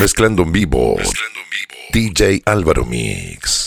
Mezclando en vivo. DJ Álvaro Mix.